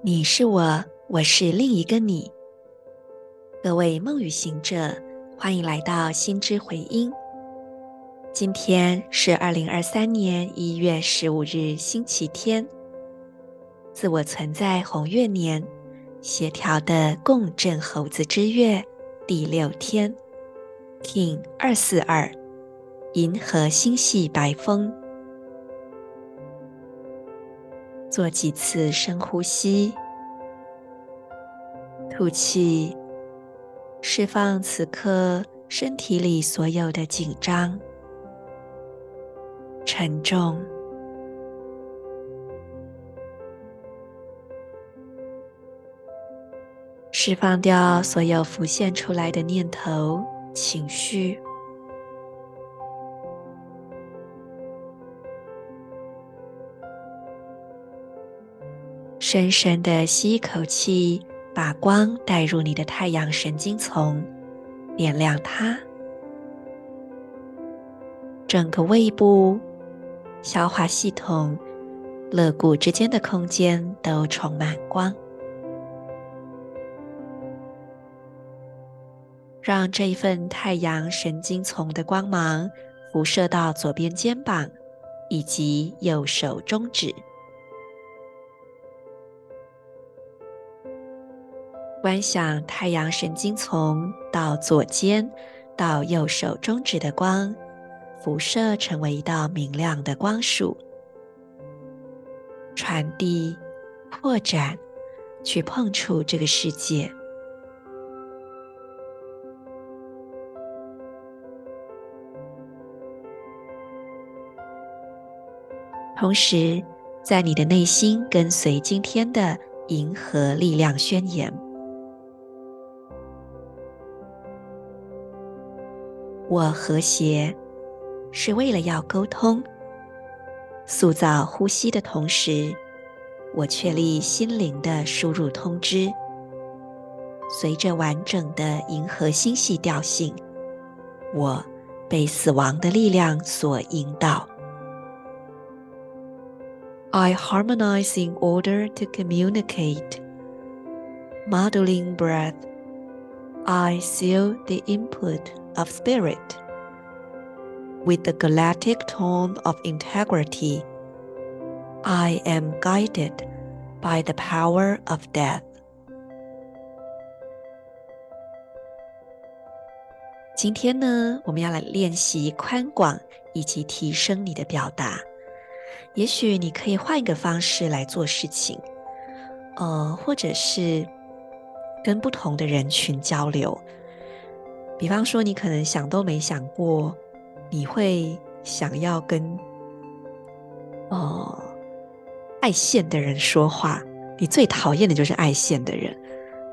你是我，我是另一个你。各位梦语行者，欢迎来到心之回音。今天是二零二三年一月十五日，星期天。自我存在红月年，协调的共振猴子之月第六天，King 二四二，银河星系白风。做几次深呼吸，吐气，释放此刻身体里所有的紧张、沉重，释放掉所有浮现出来的念头、情绪。深深的吸一口气，把光带入你的太阳神经丛，点亮它。整个胃部、消化系统、肋骨之间的空间都充满光，让这一份太阳神经丛的光芒辐射到左边肩膀以及右手中指。观想太阳神经丛到左肩到右手中指的光，辐射成为一道明亮的光束，传递、扩展，去碰触这个世界。同时，在你的内心跟随今天的银河力量宣言。我和谐，是为了要沟通，塑造呼吸的同时，我确立心灵的输入通知。随着完整的银河星系调性，我被死亡的力量所引导。I harmonize in order to communicate. Modeling breath. I seal the input. Of spirit, with the galactic tone of integrity, I am guided by the power of death. 今天呢，我们要来练习宽广以及提升你的表达。也许你可以换一个方式来做事情，呃，或者是跟不同的人群交流。比方说，你可能想都没想过，你会想要跟哦爱现的人说话。你最讨厌的就是爱现的人。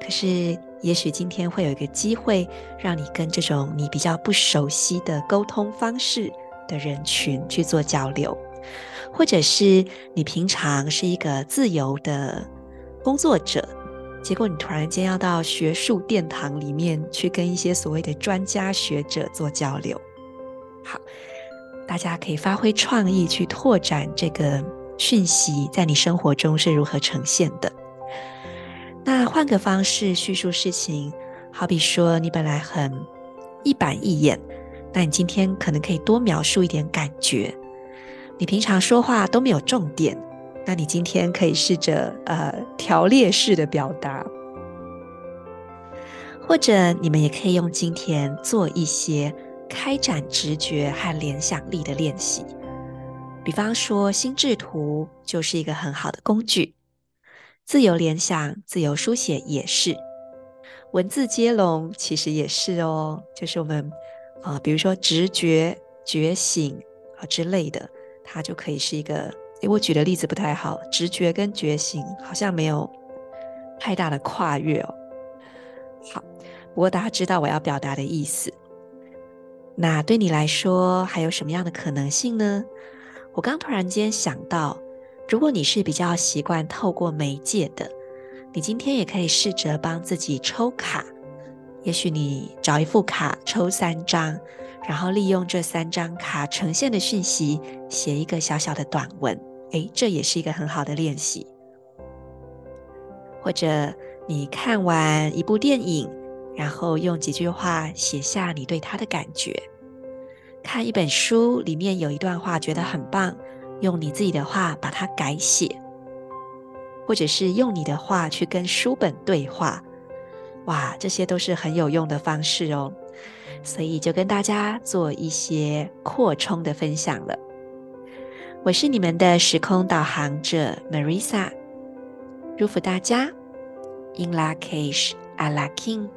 可是，也许今天会有一个机会，让你跟这种你比较不熟悉的沟通方式的人群去做交流，或者是你平常是一个自由的工作者。结果你突然间要到学术殿堂里面去跟一些所谓的专家学者做交流，好，大家可以发挥创意去拓展这个讯息在你生活中是如何呈现的。那换个方式叙述事情，好比说你本来很一板一眼，那你今天可能可以多描述一点感觉。你平常说话都没有重点。那你今天可以试着呃条列式的表达，或者你们也可以用今天做一些开展直觉和联想力的练习。比方说心智图就是一个很好的工具，自由联想、自由书写也是，文字接龙其实也是哦，就是我们啊、呃，比如说直觉、觉醒啊之类的，它就可以是一个。诶，我举的例子不太好，直觉跟觉醒好像没有太大的跨越哦。好，不过大家知道我要表达的意思。那对你来说还有什么样的可能性呢？我刚突然间想到，如果你是比较习惯透过媒介的，你今天也可以试着帮自己抽卡。也许你找一副卡，抽三张。然后利用这三张卡呈现的讯息，写一个小小的短文，诶，这也是一个很好的练习。或者你看完一部电影，然后用几句话写下你对它的感觉；看一本书，里面有一段话觉得很棒，用你自己的话把它改写；或者是用你的话去跟书本对话。哇，这些都是很有用的方式哦。所以就跟大家做一些扩充的分享了。我是你们的时空导航者 Marisa，祝福大家，In Lak'ech Ala King。